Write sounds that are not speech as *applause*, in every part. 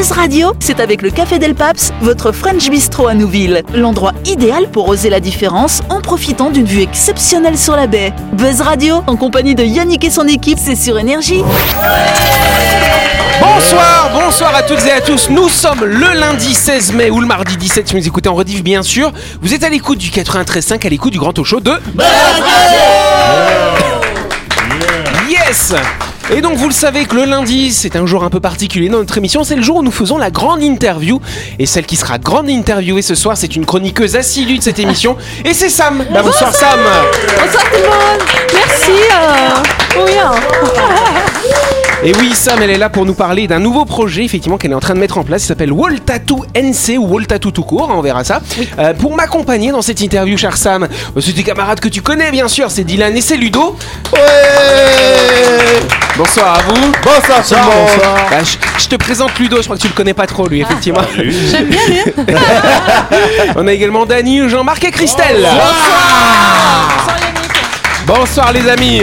Buzz Radio, c'est avec le Café Del Paps, votre French Bistro à Nouville. L'endroit idéal pour oser la différence en profitant d'une vue exceptionnelle sur la baie. Buzz Radio, en compagnie de Yannick et son équipe, c'est sur Énergie. Bonsoir, bonsoir à toutes et à tous. Nous sommes le lundi 16 mai ou le mardi 17 si vous nous écoutez en rediff bien sûr. Vous êtes à l'écoute du 93.5, à l'écoute du grand talk show de Yes et donc vous le savez que le lundi c'est un jour un peu particulier dans notre émission, c'est le jour où nous faisons la grande interview et celle qui sera grande interviewée ce soir c'est une chroniqueuse assidue de cette émission et c'est Sam. Bah, bonsoir Sam. Bonsoir tout le monde. Merci. Et oui, Sam, elle est là pour nous parler d'un nouveau projet, effectivement, qu'elle est en train de mettre en place. Il s'appelle Wall Tattoo NC ou Wall Tattoo tout court, hein, on verra ça. Euh, pour m'accompagner dans cette interview, cher Sam, euh, c'est des camarades que tu connais, bien sûr. C'est Dylan et c'est Ludo. Ouais Bonsoir à vous. Bonsoir, Sam. Bonsoir. Bah, je, je te présente Ludo, je crois que tu le connais pas trop, lui, effectivement. J'aime bien lui. *laughs* on a également Dany, Jean-Marc et Christelle. Bonsoir Yannick. Bonsoir, les amis.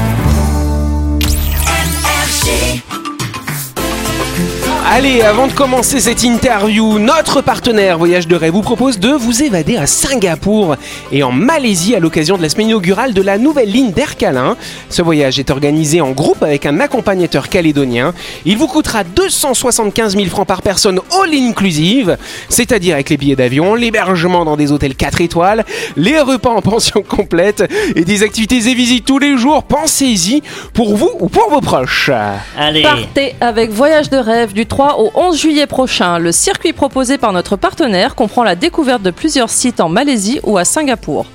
Allez, avant de commencer cette interview, notre partenaire Voyage de Rêve vous propose de vous évader à Singapour et en Malaisie à l'occasion de la semaine inaugurale de la nouvelle ligne d'Air Calin. Ce voyage est organisé en groupe avec un accompagnateur calédonien. Il vous coûtera 275 000 francs par personne all inclusive, c'est-à-dire avec les billets d'avion, l'hébergement dans des hôtels 4 étoiles, les repas en pension complète et des activités et visites tous les jours. Pensez-y pour vous ou pour vos proches. Allez, Partez avec Voyage de rêve du 3 au 11 juillet prochain. Le circuit proposé par notre partenaire comprend la découverte de plusieurs sites en Malaisie ou à Singapour.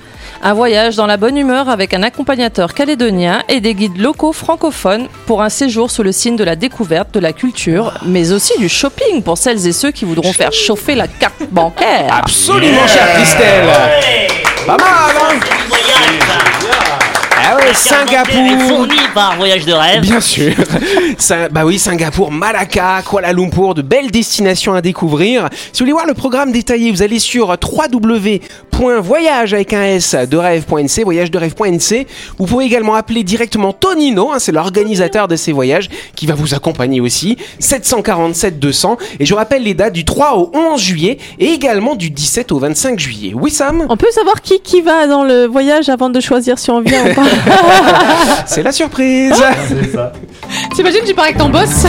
Un voyage dans la bonne humeur avec un accompagnateur calédonien et des guides locaux francophones pour un séjour sous le signe de la découverte, de la culture, mais aussi du shopping pour celles et ceux qui voudront faire chauffer la carte bancaire. Absolument, chère Christelle. Pas mal, hein Ah ouais, est Singapour. fourni par Voyage de rêve. Bien sûr. Ça- bah oui, Singapour, Malacca, Kuala Lumpur, de belles destinations à découvrir. Si vous voulez voir le programme détaillé, vous allez sur www.voyage avec un S de rêve.nc, voyage de rêve.nc. Vous pouvez également appeler directement Tonino, hein, c'est l'organisateur de ces voyages qui va vous accompagner aussi. 747 200. Et je rappelle les dates du 3 au 11 juillet et également du 17 au 25 juillet. Oui, Sam, On peut savoir qui, qui va dans le voyage avant de choisir si on vient ou pas? *laughs* *laughs* c'est la surprise. T'imagines, tu pars avec ton boss *laughs*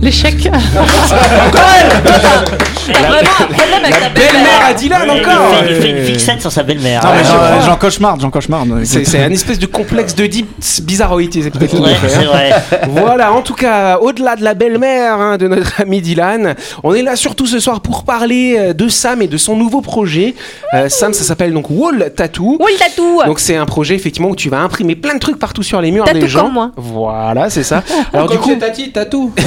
L'échec. *laughs* Vraiment un problème avec La la belle-mère à Dylan encore. il fait une fixette sur sa belle-mère. Non, mais Ouais, j'en- j'en cauchemarde, j'en cauchemarde. C'est c'est un espèce de complexe de deep bizarroïde, c'est peut-être Ouais, c'est vrai. Voilà, en tout cas, au-delà de la belle-mère hein, de notre ami Dylan, on est là surtout ce soir pour parler euh, de Sam et de son nouveau projet. Euh, Sam, ça s'appelle donc Wall Tattoo. Oui, tatou. Donc c'est un projet effectivement où tu vas imprimer plein de trucs partout sur les murs Tatou des gens. comme moi. Voilà, c'est ça. *laughs* Alors du coup, Tati, tatou. *laughs*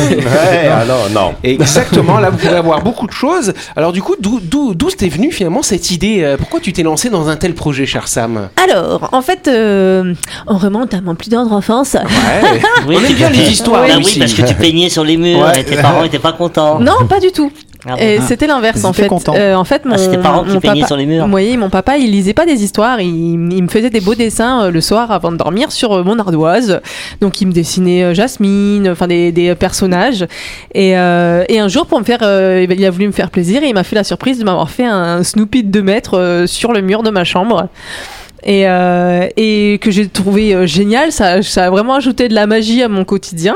Ouais, alors non. exactement, là vous pouvez *laughs* avoir beaucoup de choses. Alors du coup, d'où d'où d'où t'es venue finalement cette idée euh, Pourquoi tu t'es lancé dans un tel projet, cher Sam? Alors, en fait, euh, on remonte à mon plus tendre enfance. Ouais. Oui, *laughs* On aime bien les histoires Bah aussi. oui, parce que tu peignais sur les murs Ouais. et tes parents étaient pas contents. Non, pas du tout. Ah bon. Et c'était l'inverse en fait. Euh, en fait, mon, Ah, parents qui mon papa, sur les murs. Oui, mon papa, il lisait pas des histoires, il, il me faisait des beaux dessins euh, le soir avant de dormir sur euh, mon ardoise. Donc, il me dessinait euh, Jasmine, enfin des, des personnages. Et, euh, et un jour, pour me faire, euh, il a voulu me faire plaisir et il m'a fait la surprise de m'avoir fait un Snoopy de 2 mètres euh, sur le mur de ma chambre. Et, euh, et que j'ai trouvé génial, ça, ça a vraiment ajouté de la magie à mon quotidien.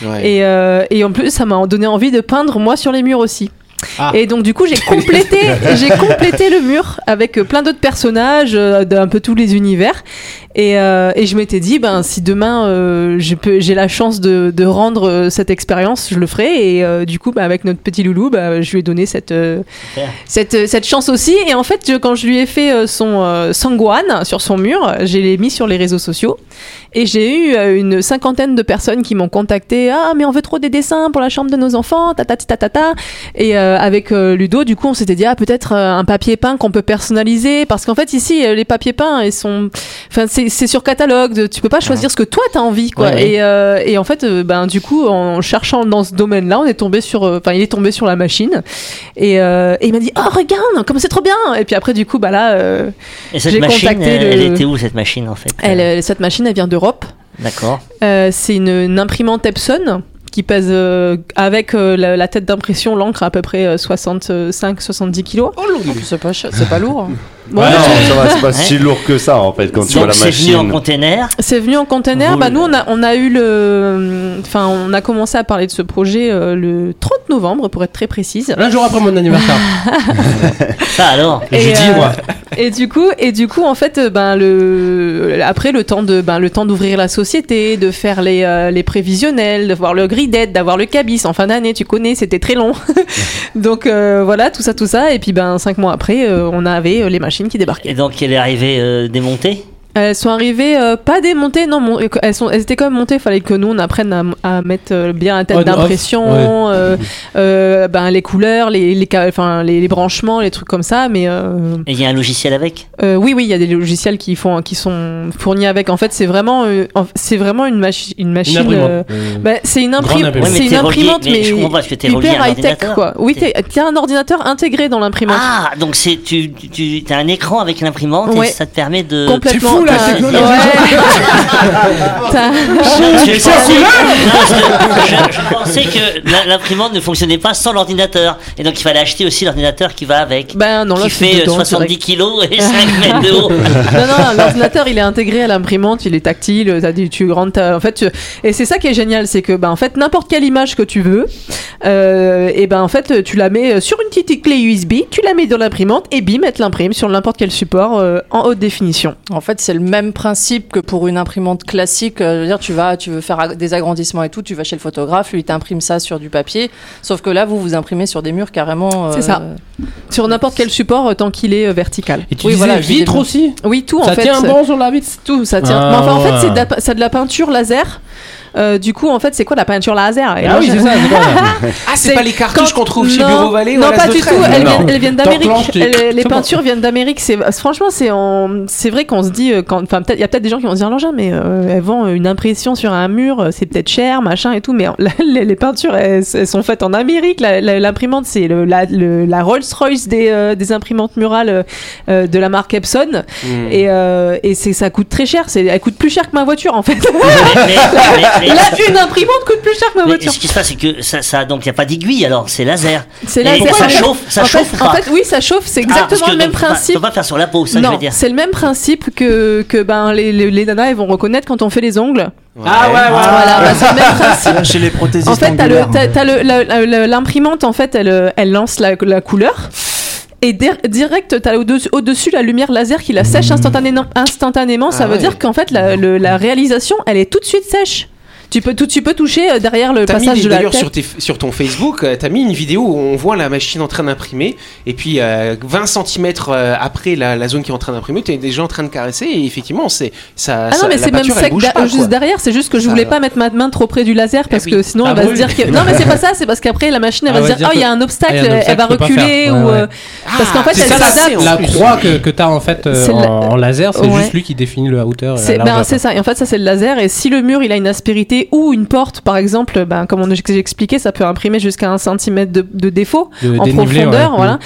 Ouais. Et, euh, et en plus, ça m'a donné envie de peindre moi sur les murs aussi. Ah. Et donc du coup, j'ai *laughs* complété, j'ai complété le mur avec euh, plein d'autres personnages euh, d'un peu tous les univers. Et, euh, et je m'étais dit, ben si demain euh, j'ai la chance de, de rendre euh, cette expérience, je le ferai. Et du coup, bah, avec notre petit loulou, bah, je lui ai donné cette Super. cette, cette chance aussi. Et en fait, je- quand je lui ai fait son Sangwan sur son mur, je l'ai mis sur les réseaux sociaux. Et j'ai eu une cinquantaine de personnes qui m'ont contacté. Ah, mais on veut trop des dessins pour la chambre de nos enfants, ta ta ta ta ta. Et avec Ludo, du coup, on s'était dit, ah, peut-être un papier peint qu'on peut personnaliser. Parce qu'en fait, ici, les papiers peints, ils sont. Enfin, c'est c'est sur catalogue. de- Tu peux pas choisir ce que toi t'as envie, quoi. Ouais, ouais. Et, euh, et en fait, euh, ben du coup, en cherchant dans ce domaine-là, on est tombé sur, euh, enfin, il est tombé sur la machine. Et, euh, et il m'a dit, oh regarde, comme c'est trop bien. Et puis après, du coup, bah là, euh, J'ai machine, contacté elle, le- elle était où cette machine en fait? Elle, euh, cette machine, elle vient d'Europe. D'accord. Euh, c'est une, une imprimante Epson qui pèse euh, avec euh, la, la tête d'impression, l'encre à peu près euh, 65-70 kilos. Oh, C'est pas, ch- c'est pas lourd. *laughs* Bon, Ouais, non, ça va, c'est pas *laughs* si lourd que ça en fait quand tu vois la c'est venu en machine. container. C'est venu en container. Vous Bah, nous, on a, on a eu le. Enfin, on a commencé à parler de ce projet euh, le 30 novembre, pour être très précise. Un jour après mon anniversaire. *laughs* Ça alors. *laughs* Et je Et, dis, euh, moi. Et du coup, et du coup, en fait, euh, ben le après le temps de ben le temps d'ouvrir la société, de faire les euh, les prévisionnels, de voir le grid d'aide, d'avoir le cabis en fin d'année, tu connais, c'était très long. Donc euh, voilà, tout ça, tout ça, et puis ben cinq mois après, euh, on avait les machines qui débarquaient. Et donc elle est arrivée euh, démontée. Elles sont arrivées euh, pas démontées, non, mon- elles sont, elles étaient quand même montées. Fallait que nous on apprenne à, à mettre euh, bien la tête d'impression, euh, euh, ben les couleurs, les les, enfin les, les branchements, les trucs comme ça. Mais euh, Et il y a un logiciel avec? euh, oui, oui, il y a des logiciels qui font, qui sont fournis avec. En fait, c'est vraiment, euh, en- c'est vraiment une, machi- une Une machine. imprimante. euh, Euh, bah, c'est une, imprim- imprimante. Ouais, une relié- imprimante, mais mais, je comprends pas, parce que t'es relié à hyper high tech, quoi. Oui, t'as un ordinateur intégré dans l'imprimante. Ah, donc c'est tu tu as un écran avec l'imprimante Ouais. et ça te permet de. Complètement. fou, que je, pensais, que l'imprimante ne fonctionnait pas sans l'ordinateur. Et donc il fallait acheter aussi l'ordinateur qui va avec. Ben non, là, qui fait euh, dedans, 70 direct. kilos et *laughs* 5 mètres de haut. non, non, l'ordinateur il est intégré à l'imprimante, il est tactile, tu rentres, ta- en fait, tu- et c'est ça qui est génial, c'est que ben en fait n'importe quelle image que tu veux, euh, et ben en fait tu la mets sur une petite clé USB, tu la mets dans l'imprimante et bim, elle l'imprime sur n'importe quel support euh, en haute définition. En fait, c'est le même principe que pour une imprimante classique. Euh, Je veux dire, tu vas, tu veux faire des agrandissements et tout, tu vas chez le photographe, lui il t'imprime ça sur du papier. Sauf que là, vous vous imprimez sur des murs carrément. C'est ça. Sur n'importe quel support euh, tant qu'il est euh, vertical. Et tu Oui, disais voilà, vitre aussi? Oui, tout en Ça fait. tient bon sur la vitre? Tout, ça tient. Ah, Mais enfin, en fait, ouais. c'est de, la, c'est de la peinture laser. Euh, du coup, en fait, c'est quoi la peinture laser? Et Ah là, oui, je- c'est ça, c'est ça *laughs* Ah, c'est C'est pas les cartouches quand- qu'on trouve chez Non, Bureau Vallée ou Non, l'As pas de du tout. Trèves Elles Non. viennent, elles viennent Tant d'Amérique. tu- Les c'est peintures viennent d'Amérique. C'est franchement, c'est en- c'est vrai qu'on se dit euh, quand, enfin, peut-être il y a peut-être des gens qui vont se dire Langin, mais euh, elles vendent une impression sur un mur, euh, c'est peut-être cher, machin et tout. Mais *laughs* la- les, les peintures, elles, elles sont faites en Amérique. La- la- L'imprimante, c'est le, la, le- la Rolls-Royce des, euh, des imprimantes murales euh, euh, de la marque Epson. Hmm. Et, euh, et c'est ça coûte très cher. C'est, elle coûte plus cher que ma voiture en fait. *laughs* Mais- mais- mais- mais- Là, une imprimante coûte plus cher que ma mais voiture. ce qui se passe, c'est que ça, ça donc il n'y a pas d'aiguille alors, c'est laser. C'est Et laser. ça chauffe, ça en chauffe fait, ou en pas fait, oui, ça chauffe. C'est Ah, exactement que le même pas- principe. Faut pas faire sur la peau, ça que je non, veux dire. c'est le même principe que, que ben, les, les, les nanas elles vont reconnaître quand on fait les ongles. Ah ouais, ouais. Voilà, bah, c'est le même principe. *laughs* Chez les prothésistes En fait, t'as le, angulaires. t'as, t'as le, la- la- la- l'imprimante, en fait, elle, euh, elle lance la, la couleur. Et dir- direct, t'as au-dessus, au-dessus la lumière laser qui la sèche instantanément. instantanément ça Ah veut ouais. dire qu'en fait, la, le- la réalisation, elle est tout de suite sèche. Tu peux, tout, tu peux toucher euh, derrière le T'as mis passage de la tête. sur, tes- sur ton Facebook, euh, t'as mis une vidéo où on voit la machine en train d'imprimer et puis euh, 20 cm après la, la zone qui est en train d'imprimer, t'es déjà en train de caresser et effectivement c'est ça. Ah non, ça- mais la c'est même sec pas, juste quoi. derrière. C'est juste que je voulais pas mettre ma main trop près du laser parce Ah que sinon elle va se dire que. *laughs* Non, mais c'est pas ça. C'est parce qu'après la machine elle Ah va se dire dire oh il y a un obstacle, Ah, elle va reculer ou. Euh. Parce qu'en fait c'est elle s'adapte. La croix que, tu as en fait euh, C'est en, la- en laser, c'est juste lui qui définit la hauteur. ben, c'est ça. Et en fait, ça, c'est le laser. Et si le mur, il a une aspérité ou une porte, par exemple, ben, comme on, j'ai expliqué, ça peut imprimer jusqu'à un centimètre de, de défaut De en dénivelé, profondeur. ouais. Voilà.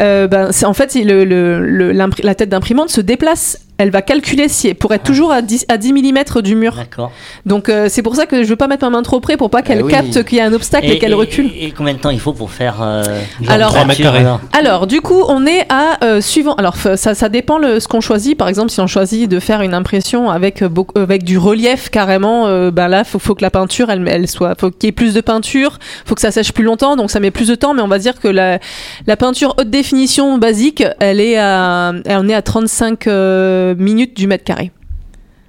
Euh, ben, en fait, si le, le, le- l'impri- la tête d'imprimante se déplace. Elle va calculer si, pour être toujours à 10, à 10 mm du mur. D'accord. Donc, euh, c'est pour ça que je veux pas mettre ma main trop près pour pas qu'elle oui. capte qu'il y a un obstacle et, qu'elle recule. Et, et combien de temps il faut pour faire euh, Alors- genre Trois mètres peinture, carrés. alors du coup, on est à euh, suivant. Alors, ça, ça dépend le, ce qu'on choisit. Par exemple, si on choisit de faire une impression avec euh, beaucoup, avec du relief carrément, euh, ben là, faut, faut que la peinture, elle, elle soit, faut qu'il y ait plus de peinture, faut que ça sèche plus longtemps, donc ça met plus de temps. Mais on va dire que la, la peinture haute définition basique, elle est à, on est à 35 euh, minutes du mètre carré.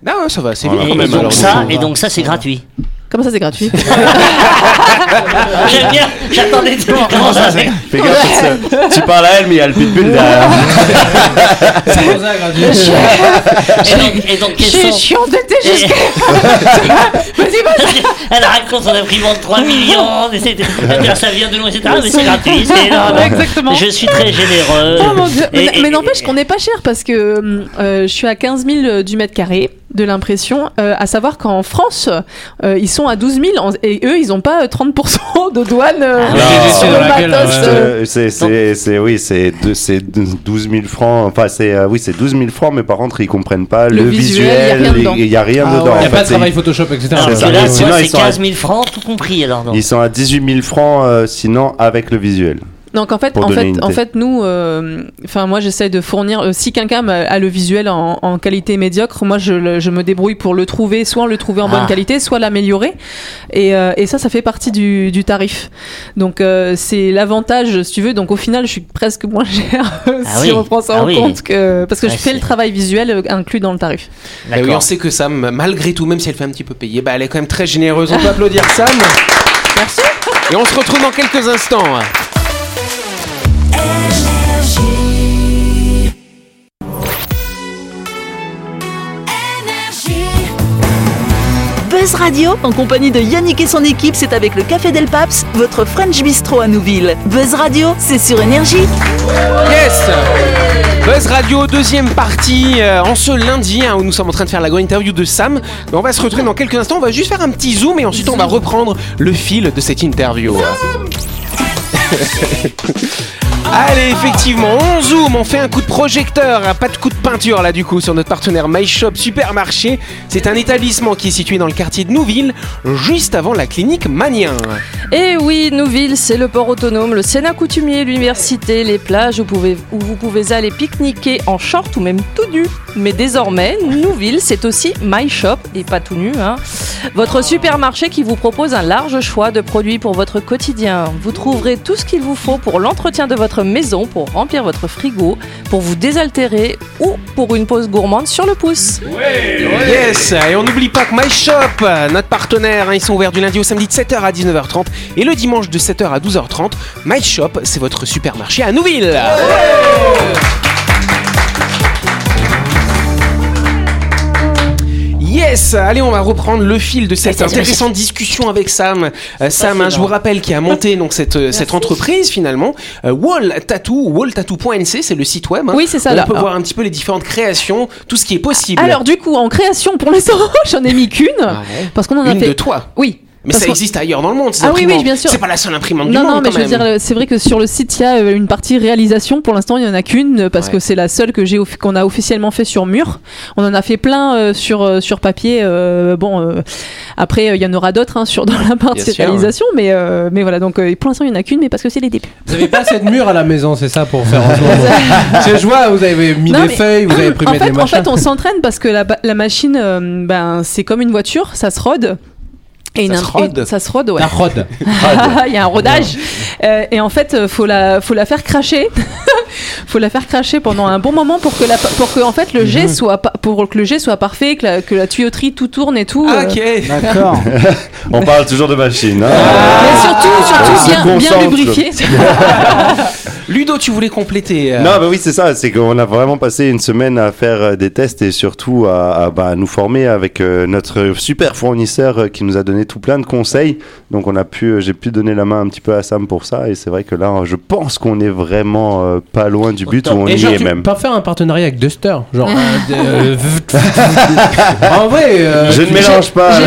Ah ouais, ça va, c'est Voilà. bien Et, quand et même. donc alors, ça, et donc ça c'est gratuit. Comment ça, c'est gratuit *laughs* J'aime bien, j'attendais de comment ça c'est. Fais gaffe, *laughs* tu parles à elle, mais il y a le pitbull derrière. *laughs* C'est pour ça, gratuit. Et donc, quels sont... chiant de Et- Elle raconte son imprimante 3 millions, c'est-à-dire, ça vient de loin, etc. Mais c'est gratuit, c'est non. Exactement. Je suis très généreux. Mon Dieu. Et- Mais, et- mais n'empêche qu'on n'est pas cher parce que euh, je suis à 15 000 du mètre carré. De l'impression, euh, à savoir qu'en France, euh, ils sont à 12 000 en- et eux, ils n'ont pas euh, 30% de douane euh, Ah ouais. euh. Euh, C'est, c'est, c'est, oui, c'est, deux- c'est 12 000 francs. Enfin, c'est, euh, oui, c'est 12 000 francs, mais par contre, ils comprennent pas Le le, visuel, y a rien dedans. Il y a rien Ah dedans. ouais, Il n'y a pas de travail Photoshop, etc. C'est que ça. là, Et tu sinon, vois, ils c'est sont à- 15 000 francs, tout compris alors. donc. Ils sont à 18 000 francs, euh, sinon avec le visuel. Donc en fait, en fait, en nous, euh, enfin moi, j'essaie de fournir. euh, si quelqu'un a le visuel en, en qualité médiocre, moi, je, le- je me débrouille pour le trouver, soit le trouver en Ah. bonne qualité, soit l'améliorer. Et, euh, et ça, ça fait partie du, du tarif. Donc euh, c'est l'avantage, si tu veux. Donc au final, je suis presque moins *laughs* cher Ah si oui. on prend ça Ah en oui. compte que parce que Ouais, je fais le travail visuel inclus dans le tarif. Eh oui, on sait que Sam, malgré tout, même si elle fait un petit peu payer, bah, elle est quand même très généreuse. On peut *laughs* applaudir Sam. Merci. Et on se retrouve dans quelques instants. Buzz Radio, en compagnie de Yannick et son équipe, c'est avec le Café Del Paps, votre French Bistro à Nouville. Buzz Radio, c'est sur Énergie. Yes Buzz Radio, deuxième partie, euh, en ce lundi, hein, où nous sommes en train de faire la grande interview de Sam. On va se retrouver dans quelques instants, on va juste faire un petit zoom et ensuite on va reprendre le fil de cette interview. *laughs* Allez, effectivement, on zoom, on fait un coup de projecteur, hein, pas de coup de peinture là du coup sur notre partenaire MyShop Supermarché. C'est un établissement qui est situé dans le quartier de Nouville, juste avant la clinique Manien. Et oui, Nouville, c'est le port autonome, le Sénat coutumier, l'université, les plages où, vous pouvez aller pique-niquer en short ou même tout nu. Mais désormais, Nouville, c'est aussi My Shop, et pas tout nu, hein. Votre supermarché qui vous propose un large choix de produits pour votre quotidien. Vous trouverez tout ce qu'il vous faut pour l'entretien de votre maison, pour remplir votre frigo, pour vous désaltérer ou pour une pause gourmande sur le pouce. Yes Et on n'oublie pas que My Shop, notre partenaire, hein, ils sont ouverts du lundi au samedi de 7h à 19h30 et le dimanche de 7h à 12h30. My Shop, c'est votre supermarché à Nouville Yes Allez, on va reprendre le fil de cette intéressante discussion avec Sam. Euh, Sam, hein, je vous rappelle, qui a monté donc cette, euh, cette entreprise finalement. Euh, Wall Tattoo, walltattoo.nc, c'est le site web. hein. Oui, c'est ça. On là. peut voir un petit peu les différentes créations, tout ce qui est possible. Alors du coup, en création, pour l'instant, *laughs* j'en ai mis qu'une Ouais. parce qu'on en a Une fait. de toi. Oui. Mais Parce ça existe ailleurs dans le monde, ces Ah oui, oui, bien sûr. C'est pas la seule imprimante du Non, monde non, mais quand je veux même. dire, c'est vrai que sur le site, il y a euh, une partie réalisation. Pour l'instant, il y en a qu'une euh, parce Ouais. que c'est la seule que j'ai qu'on a officiellement fait sur mur. On en a fait plein euh, sur sur papier. euh, bon, euh, après, il y en aura d'autres hein, sur *laughs* dans la partie Bien sûr, réalisation, mais euh, mais voilà. Donc, euh, pour l'instant, il y en a qu'une, mais parce que c'est les débuts. Vous avez pas assez de murs à la maison, c'est ça pour faire en ce moment Parce que je vois, vous avez mis Non, des mais- feuilles, vous avez *clears throat* en imprimé fait, des en machins. fait, on s'entraîne parce que la, la machine, euh, ben, c'est comme une voiture, ça se rôde. Et Ça une se rôde Ça se rôde, ouais. La rôde. *laughs* Il y a un rodage. Euh, et en fait, euh, faut la, faut la faire cracher. *laughs* faut la faire cracher pendant un bon moment pour que la, pour que en fait le Mhm. jet soit, pa- pour que le jet soit parfait, que la, que la tuyauterie tout tourne et tout. Ah, euh. ok. D'accord. *laughs* On parle toujours de machine. Hein Mais surtout, surtout bien, bien lubrifié. Ludo, tu voulais compléter. euh, Non, bah oui, c'est ça. C'est qu'on a vraiment passé une semaine à faire euh, des tests et surtout à, à, bah, nous former avec euh, notre super fournisseur qui nous a donné tout plein de conseils. Donc, on a pu, j'ai pu donner la main un petit peu à Sam pour ça. Et c'est vrai que là, je pense qu'on est vraiment euh, pas loin du but où on Et y genre, est tu même. peux faire un partenariat avec Duster. Genre, *laughs* euh, en vrai, euh, Je ne mélange pas j'ai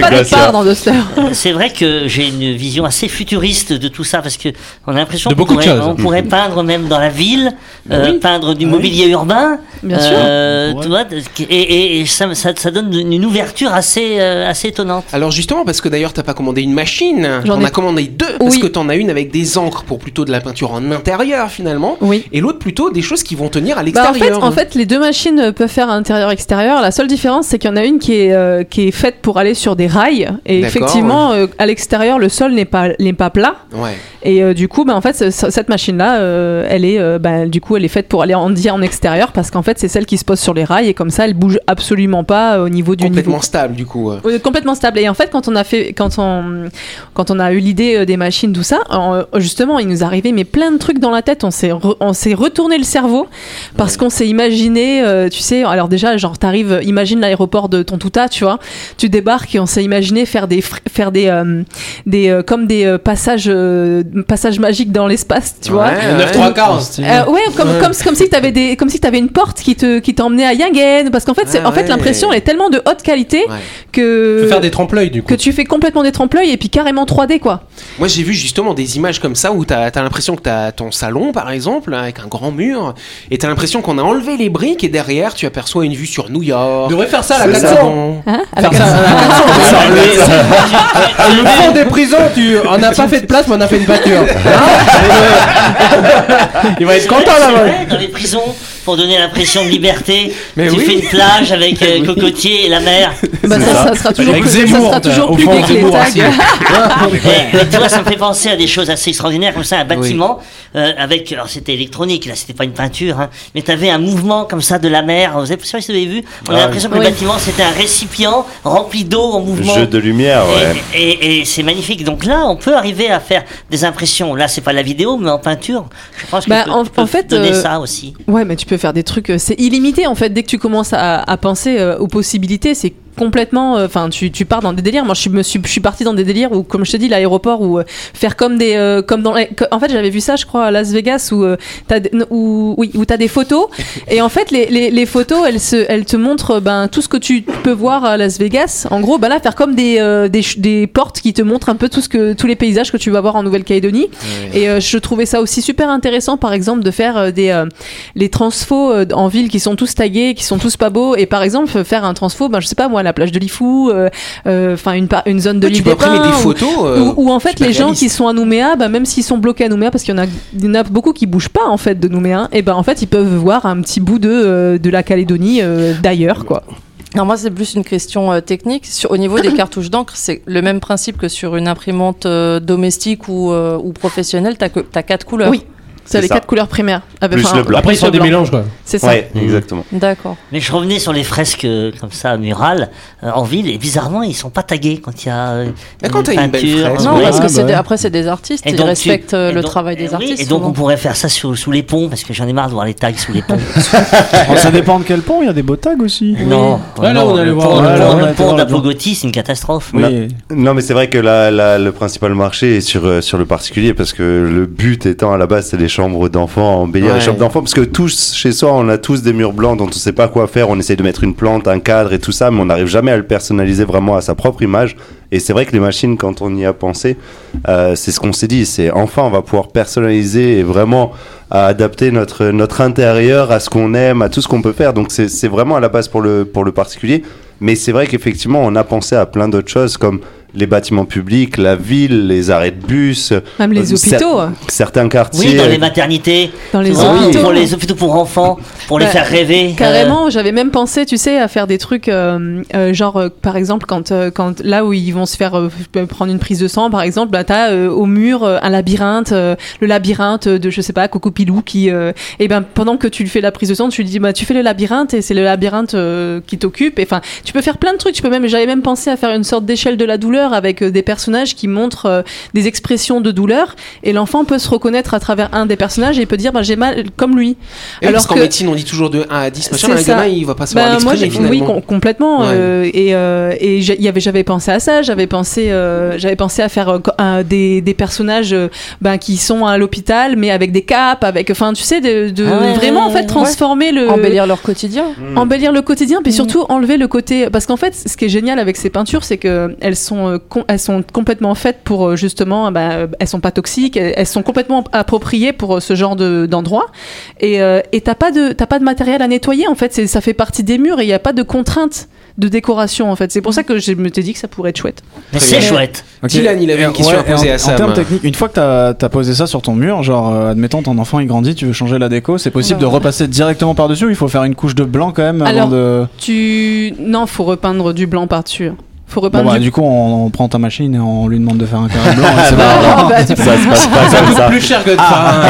pas de- pas part dans Duster. C'est vrai que j'ai une vision assez futuriste de tout ça parce que on a l'impression qu'on pourrait, choses. on pourrait peindre même dans la ville, euh, Oui. peindre du mobilier urbain. Bien sûr. euh, tu vois, et, et- et ça, ça, ça donne une ouverture assez, euh, assez étonnante. Alors justement, parce que d'ailleurs t'as pas commandé une machine, J'en on ai- a commandé deux, parce Oui. que t'en as une avec des encres pour plutôt de la peinture en intérieur finalement, Oui. et l'autre plutôt des choses qui vont tenir à Bah, en, fait, l'extérieur. en fait, les deux machines peuvent faire intérieur-extérieur. La seule différence, c'est qu'il y en a une qui est, euh, qui est faite pour aller sur des rails. Et effectivement, euh, à l'extérieur, le sol n'est pas, n'est pas plat. Ouais. Et euh, du coup, bah, en fait, ce- ce- cette machine-là, euh, elle est, euh, bah, du coup, elle est faite pour aller en dire en extérieur parce qu'en fait, c'est celle qui se pose sur les rails et comme ça, elle bouge absolument pas euh, au niveau du Complètement niveau. stable du coup. complètement stable. Et en fait, quand on a fait, quand on, quand on a eu l'idée des machines, tout ça, en- justement, il nous arrivait mais plein de trucs dans la tête. On s'est, re- on s'est retourné le cerveau parce qu'on s'est imaginé, tu sais, alors déjà, genre, t'arrives, imagine l'aéroport de Tontouta, tu vois, tu débarques et on s'est imaginé faire des, fr- faire des, des, comme des passages passage magique dans l'espace, tu vois. Ouais, 9 3 quarts. Euh, ouais, comme, comme, comme si t'avais des, comme si t'avais une porte qui te, qui t'emmenait à Yingen, parce qu'en fait, c'est, Ah en fait, l'impression elle est tellement de haute qualité Ouais. que Tu peux faire des trompe-l'œil du coup. que tu fais complètement des trompe-l'œil et puis carrément 3D quoi. Moi, j'ai vu justement des images comme ça où t'as as, l'impression que t'as ton salon, par exemple, avec un grand mur, et t'as l'impression qu'on a enlevé les briques et derrière, tu aperçois une vue sur New York. On devrait faire ça à la le 400. Gabon. Hein Faire ça à la 400. Le fond des prisons, tu... on n'a pas fait de place, mais on a fait une Hein *laughs* Il va être content là-bas. Ouais, dans les prisons, pour donner l'impression de liberté, *laughs* Mais tu oui. fais une plage avec *laughs* euh, cocotier et la mer. bah, ça, ça sera toujours Avec plus, ça Zemmour, sera toujours au plus fond, gai que les Zemmour tags. aussi. *laughs* Et, et tu vois, ça me fait penser à des choses assez extraordinaires, comme ça, un bâtiment euh, avec, alors c'était électronique, là c'était pas une peinture, hein, mais tu avais un mouvement comme ça de la mer. Vous avez, je sais pas si vous avez vu, on a Ah, l'impression que le bâtiment c'était un récipient rempli d'eau en mouvement. Jeu de lumière, ouais. Et, et- et c'est magnifique. Donc là, on peut arriver à faire des impressions. Là, c'est pas la vidéo, mais en peinture, je pense que Bah, tu en- peux- tu peux en fait, donner euh, ça aussi. Ouais, mais tu peux faire des trucs, euh, c'est illimité en fait. Dès que tu commences à, penser euh, aux possibilités, c'est complètement. euh, Enfin, tu, tu pars dans des délires. Moi, je suis, me suis, je suis partie dans des délires où, comme je te dis, l'aéroport où euh, faire comme des, euh, comme dans. les- que- En fait, j'avais vu ça, je crois, à Las Vegas où t'as, des- où, oui, où t'as des photos et en fait, les, les, les photos, elles se, elles te montrent ben tout ce que tu peux voir à Las Vegas. En gros, ben là, faire comme des, des, des portes qui te montrent un peu tout ce que tous les paysages que tu vas voir en Nouvelle-Calédonie. Et je trouvais ça aussi super intéressant, par exemple, de faire des les transfos en ville qui sont tous tagués, qui sont tous pas beaux. Et par exemple, faire un transfo, ben je sais pas moi, la plage de Lifou, euh, euh, enfin une une zone de tu l'île peux des Pins, photos. euh, ou, ou en fait les gens qui sont à Nouméa, bah, même s'ils sont bloqués à Nouméa, parce qu'il y en a, il y en a beaucoup qui bougent pas en fait de Nouméa, et ben en fait ils peuvent voir un petit bout de, euh, de la Calédonie euh, d'ailleurs quoi. Alors moi, c'est plus une question euh, technique. Sur, au niveau des *coughs* cartouches d'encre, c'est le même principe que sur une imprimante euh, domestique ou, euh, ou professionnelle. T'as que t'as quatre couleurs. Oui. C'est les ça. quatre couleurs primaires. Avec- Plus enfin, le blanc. Après, ils sont des blanc. mélanges quoi. C'est ça. Ouais, exactement. D'accord. Mais je revenais sur les fresques euh, comme ça murales euh, en ville et bizarrement ils sont pas tagués quand il y a euh, Mais quand t'as une belle fresque, Non, Ouais. parce que Ah, c'est bah des- après c'est des artistes, Et ils donc, respectent euh, le donc- travail des eh oui, artistes. et donc souvent. on pourrait faire ça sous, sous les ponts parce que j'en ai marre de voir les tags sous les ponts. *laughs* Ça dépend de quel pont, il y a des beaux tags aussi. Non, Ouais, là, non, on allait le voir, pont, là, le là, pont- on le a été pont voir de la l'autre jour. Pogoti, c'est une catastrophe. Non, mais c'est vrai que le principal marché est sur, sur le particulier parce que le but étant à la base, c'est les chambres d'enfants, embellir Ouais. les chambres d'enfants parce que tous, chez soi, on a tous des murs blancs dont on sait pas quoi faire. On essaye de mettre une plante, un cadre et tout ça, mais on n'arrive jamais à le personnaliser vraiment à sa propre image. Et c'est vrai que les machines, quand on y a pensé, euh, c'est ce qu'on s'est dit, c'est enfin on va pouvoir personnaliser et vraiment à adapter notre, notre intérieur à ce qu'on aime, à tout ce qu'on peut faire. Donc c'est c'est vraiment à la base pour le, pour le particulier. Mais c'est vrai qu'effectivement, on a pensé à plein d'autres choses comme les bâtiments publics, la ville, les arrêts de bus, Même les Euh, cer- hôpitaux, certains quartiers. Oui, dans les maternités, dans les souvent, hôpitaux. pour les hôpitaux pour enfants, pour les Bah, faire rêver. euh, Carrément, j'avais même pensé, tu sais, à faire des trucs, euh, euh, genre, euh, par exemple, quand, euh, quand là où ils vont se faire euh, prendre une prise de sang, par exemple, bah, t'as euh, au mur euh, un labyrinthe, euh, le labyrinthe de, je sais pas, Coco Pilou, qui, euh, et ben, pendant que tu lui fais la prise de sang, tu lui dis, bah, tu fais le labyrinthe et c'est le labyrinthe euh, qui t'occupe. Et Enfin, tu peux faire plein de trucs. Tu peux même, j'avais même pensé à faire une sorte d'échelle de la douleur avec euh, des personnages qui montrent euh, des expressions de douleur, et l'enfant peut se reconnaître à travers un des personnages et il peut dire, bah, j'ai mal comme lui. Et oui, parce qu'en que- médecine, on dit toujours de 1 à 10, machin, un ça. gamin, il va pas savoir Bah, moi, oui, finalement. com- complètement. Ouais. euh, et euh, et j'ai- il y avait, j'avais pensé à ça. J'avais pensé, euh, j'avais pensé à faire euh, des, des personnages euh, ben, qui sont à l'hôpital, mais avec des capes, avec, enfin, tu sais, de, de Ah ouais, vraiment en fait ouais. transformer le Embellir leur quotidien. embellir le quotidien, puis Mm. surtout enlever le côté. Parce qu'en fait, ce qui est génial avec ces peintures, c'est que elles sont, euh, elles sont complètement faites pour euh, justement, bah, euh, elles sont pas toxiques, elles, sont complètement appropriées pour euh, ce genre de d'endroit. Et euh, et t'as pas de t'as pas de matériel à nettoyer en fait, ça fait partie des murs et il y a pas de contraintes de décoration en fait. C'est pour ça que je me t'ai dit que ça pourrait être chouette. C'est chouette. Ok. Dylan, il avait une question à ouais, poser en, à Sam. En termes techniques, une fois que t'as as posé ça sur ton mur, genre, euh, admettons ton enfant il grandit, tu veux changer la déco, c'est possible de repasser directement par-dessus ou il faut faire une couche de blanc quand même avant de. Tu non, faut repeindre du blanc par dessus. Faut Bon, bah, du du coup, on, on prend ta machine et on lui demande de faire un carré blanc. *laughs* Ah, bah, ça se passe pas Ça comme coûte ça. plus cher que de Ah,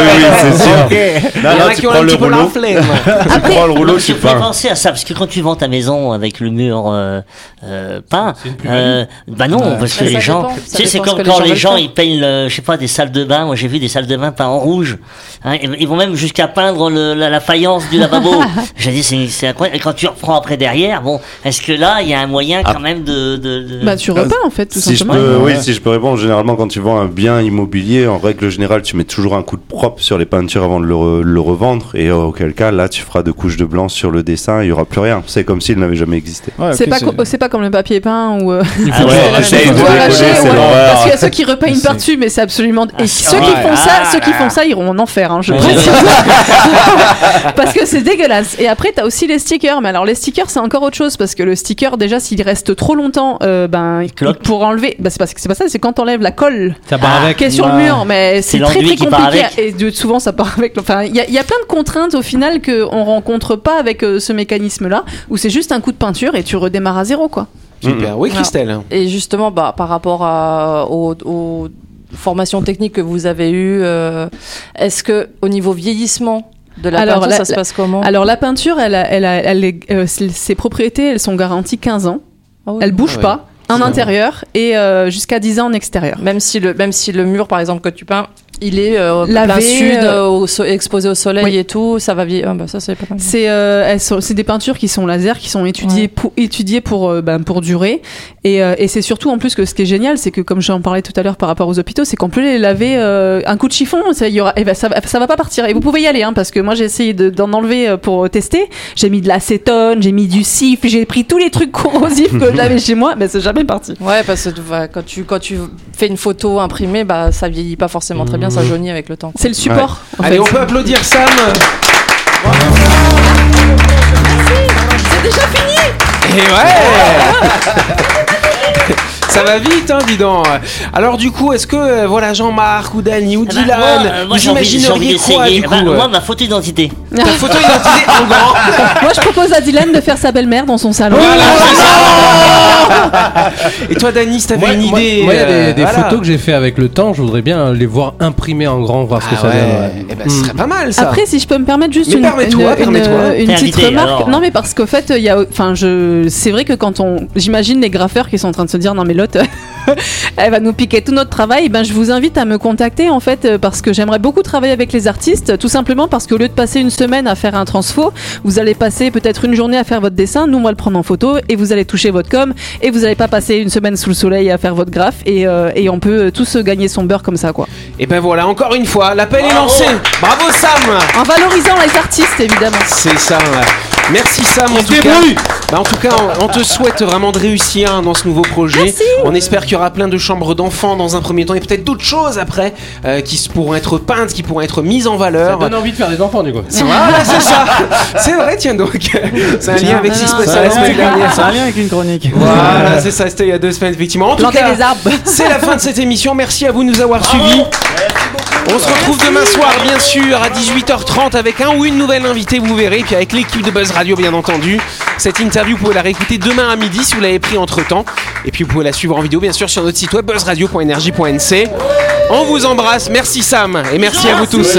oui, oui, c'est sûr. Non, non, tu *laughs* prends le rouleau, tu prends le rouleau, tu peins. penser à ça parce que quand tu vends ta maison avec le mur euh, euh, peint, euh, bah non, parce que les gens, tu sais, c'est comme quand les gens ils peignent, je sais pas, des salles de bain. Moi, j'ai vu des salles de bain peintes en rouge. Hein, ils, vont même jusqu'à peindre la, faïence du lavabo. *laughs* j'ai dit, c'est c'est incroyable. Et quand tu reprends après derrière, bon, est-ce que là, il y a un moyen quand Ah. même même de. de, de- Bah, tu repeins en fait, tout Si je simplement. peux, Ouais. oui, si je peux répondre, généralement quand tu vends un bien immobilier, en règle générale, tu mets toujours un coup de propre sur les peintures avant de le, re- le revendre, et euh, auquel cas, là, tu feras deux couches de blanc sur le dessin, il y aura plus rien. C'est comme s'il n'avait jamais existé. Ouais, C'est pas, co- c'est pas comme le papier peint ou. euh, Ah ouais, de décoller. Parce qu'il y a ceux qui repeignent C'est- par-dessus, mais c'est absolument. Et Ah, ceux qui font ça, Ah, ceux qui ah. font ça iront en enfer, hein, je précise. *laughs* *laughs* parce que c'est dégueulasse. Et après, t'as aussi les stickers. Mais alors, les stickers, c'est encore autre chose parce que le sticker, déjà, s'il reste trop longtemps, euh, ben, pour enlever, bah, c'est pas, c'est pas ça, c'est quand t'enlèves la colle Ça part Ah. avec. qui est sur le Ouais. mur, mais c'est C'est très très qui part compliqué. avec. Et de- souvent, ça part avec. Enfin, il y, a- il y a plein de contraintes au final qu'on rencontre pas avec euh, ce mécanisme-là, où c'est juste un coup de peinture et tu redémarres à zéro, quoi. Super. Oui, Christelle. Et justement, bah, par rapport à, aux, aux formations techniques que vous avez eues, euh, est-ce que au niveau vieillissement de la Alors, peinture, la- ça se passe comment? Alors la peinture, elle, a- elle, a- elle est- euh, ses ses propriétés, elles sont garanties 15 ans. Ah oui. Elle bouge Ah pas en intérieur et euh, jusqu'à 10 ans en extérieur. Même si le même si le mur, par exemple, que tu peins, il est euh, Lavé, plein sud, euh, euh, au so- exposé au soleil Oui. et tout, ça va vieillir. Ah, bah, ça c'est pas mal. C'est euh, c'est des peintures qui sont laser, qui sont étudiées Ouais. pour étudiées pour euh, ben, pour durer. Et, euh, et c'est surtout en plus que ce qui est génial, c'est que comme j'en parlais tout à l'heure par rapport aux hôpitaux, c'est qu'on peut les laver euh, un coup de chiffon, ça y aura, eh ben, ça, va- ça va pas partir. Et vous pouvez y aller, hein, parce que moi j'ai essayé de- d'en enlever euh, pour tester. J'ai mis de l'acétone, j'ai mis du cif, j'ai pris tous les trucs corrosifs que *laughs* j'avais chez moi, mais c'est jamais parti. Ouais, parce que vas- quand tu quand tu fais une photo imprimée, bah ça vieillit pas forcément très bien, ça jaunit avec le temps. C'est le support. en Allez, fait. on peut applaudir Sam. C'est déjà fini. Et ouais *laughs* Ça va vite, hein, dis donc. Alors du coup, est-ce que euh, voilà Jean-Marc ou Dany ou Ah bah, Dylan, moi, euh, moi, vous j'ai envie, j'ai envie imagineriez quoi d'essayer. du coup bah, euh, moi, ma photo d'identité. *laughs* Ta photo identité en *laughs* grand. Moi, je propose à Dylan de faire sa belle-mère dans son salon. Et toi, Dany, si t'avais Moi, une moi- idée moi, il y a des, euh, des voilà. photos que j'ai fait avec le temps. Je voudrais bien les voir imprimées en grand, voir ce que Ah ça ouais. donne. ouais. Eh ben, ce serait pas mal ça. Après, si je peux me permettre juste Mais une, permets-toi, une- une- permets-toi. une T'es petite invité, remarque. alors. Non, mais parce qu'au fait, il y a, enfin, je, c'est vrai que quand on, j'imagine les graffeurs qui sont en train de se dire, non mais *laughs* elle va nous piquer tout notre travail. Ben, je vous invite à me contacter en fait, euh, parce que j'aimerais beaucoup travailler avec les artistes, tout simplement parce qu'au lieu de passer une semaine à faire un transfo, vous allez passer peut-être une journée à faire votre dessin. Nous, on va le prendre en photo et vous allez toucher votre com et vous n'allez pas passer une semaine sous le soleil à faire votre graphe et, euh, et on peut tous gagner son beurre comme ça, quoi. Et ben voilà, encore une fois, l'appel est lancé. Bravo Sam. En valorisant les artistes, évidemment. C'est ça. ouais. Merci Sam en tout cas. Bah, en tout cas, on, on te souhaite vraiment de réussir hein, dans ce nouveau projet. Merci. On espère qu'il y aura plein de chambres d'enfants dans un premier temps et peut-être d'autres choses après euh, qui pourront être peintes, qui pourront être mises en Ça valeur. donne envie de faire des enfants, du coup. Voilà, c'est ça. C'est vrai, tiens donc. *laughs* C'est un lien avec ce qui se passait la semaine dernière. Ça a un lien avec une chronique. Voilà, c'est ça, c'était il y a deux semaines, effectivement. En tout Planter cas, c'est la fin de cette émission. Merci à vous de nous avoir suivis. On se retrouve demain soir, bien sûr, à 18h30 avec un ou une nouvelle invitée, vous verrez. Puis avec l'équipe de Buzz Radio, bien entendu. Cette interview, vous pouvez la réécouter demain à midi si vous l'avez pris entre temps. Et puis vous pouvez la suivre en vidéo, bien sûr, sur notre site web buzzradio.energie.nc. On vous embrasse. Merci Sam et merci à vous tous.